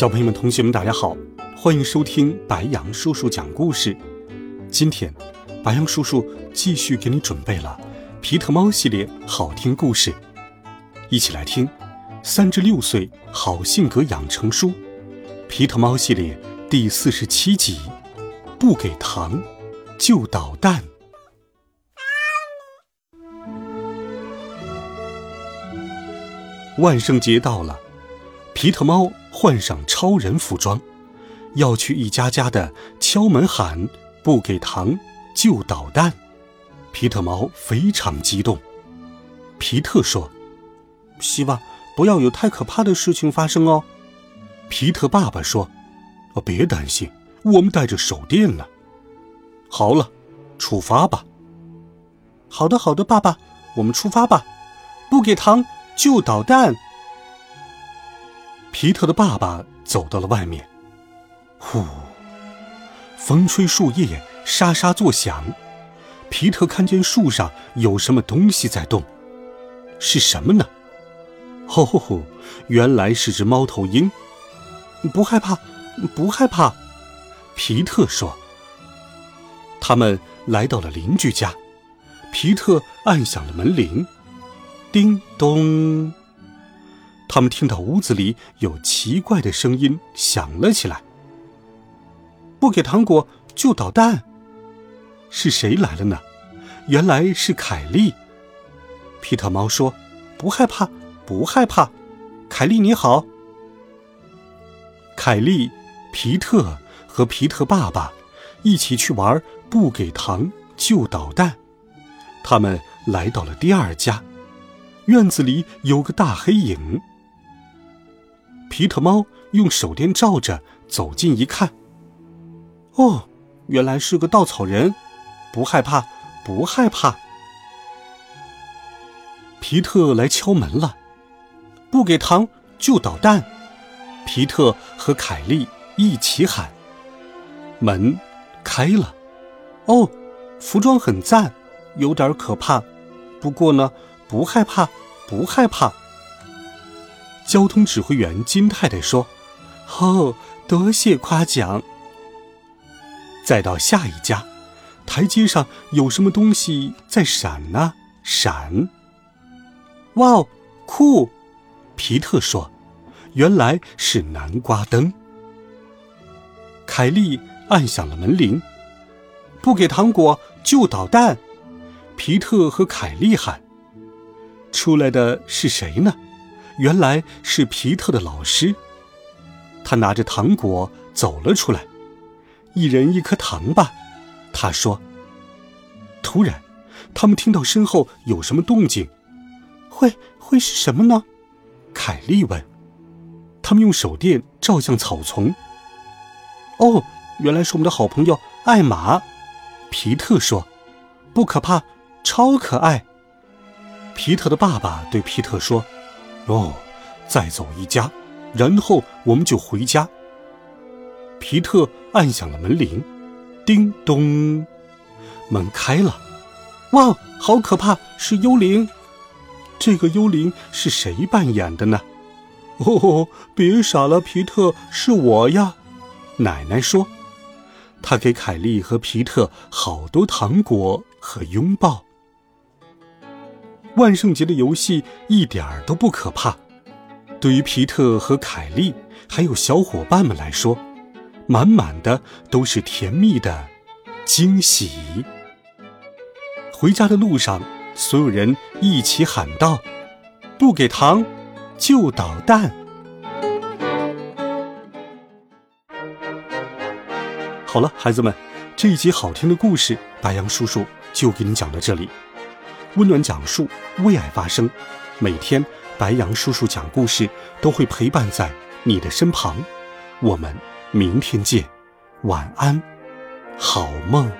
小朋友们、同学们，大家好，欢迎收听白羊叔叔讲故事。今天，白羊叔叔继续给你准备了皮特猫系列好听故事，一起来听《三至六岁好性格养成书》皮特猫系列第四十七集：不给糖就捣蛋。万圣节到了，皮特猫。换上超人服装，要去一家家的敲门喊“不给糖就捣蛋”。皮特猫非常激动。皮特说：“希望不要有太可怕的事情发生哦。”皮特爸爸说：“哦，别担心，我们带着手电呢。”好了，出发吧。好的，好的，爸爸，我们出发吧。不给糖就捣蛋。皮特的爸爸走到了外面，呼，风吹树叶沙沙作响。皮特看见树上有什么东西在动，是什么呢？哦，原来是只猫头鹰。不害怕，不害怕，皮特说。他们来到了邻居家，皮特按响了门铃，叮咚。他们听到屋子里有奇怪的声音响了起来。不给糖果就捣蛋，是谁来了呢？原来是凯莉。皮特猫说：“不害怕，不害怕。”凯莉你好。凯莉、皮特和皮特爸爸一起去玩，不给糖就捣蛋。他们来到了第二家，院子里有个大黑影。皮特猫用手电照着，走近一看，哦，原来是个稻草人，不害怕，不害怕。皮特来敲门了，不给糖就捣蛋。皮特和凯莉一起喊，门开了。哦，服装很赞，有点可怕，不过呢，不害怕，不害怕。交通指挥员金太太说：“哦，多谢夸奖。”再到下一家，台阶上有什么东西在闪呢？闪！哇哦，酷！皮特说：“原来是南瓜灯。”凯莉按响了门铃，不给糖果就捣蛋。皮特和凯莉喊：“出来的是谁呢？”原来是皮特的老师，他拿着糖果走了出来，一人一颗糖吧，他说。突然，他们听到身后有什么动静，会会是什么呢？凯莉问。他们用手电照向草丛。哦，原来是我们的好朋友艾玛，皮特说。不可怕，超可爱。皮特的爸爸对皮特说。哦，再走一家，然后我们就回家。皮特按响了门铃，叮咚，门开了。哇，好可怕，是幽灵！这个幽灵是谁扮演的呢？哦，别傻了，皮特，是我呀。奶奶说，她给凯莉和皮特好多糖果和拥抱。万圣节的游戏一点儿都不可怕，对于皮特和凯莉还有小伙伴们来说，满满的都是甜蜜的惊喜。回家的路上，所有人一起喊道：“不给糖，就捣蛋。”好了，孩子们，这一集好听的故事，白羊叔叔就给你讲到这里。温暖讲述，为爱发声。每天，白羊叔叔讲故事都会陪伴在你的身旁。我们明天见，晚安，好梦。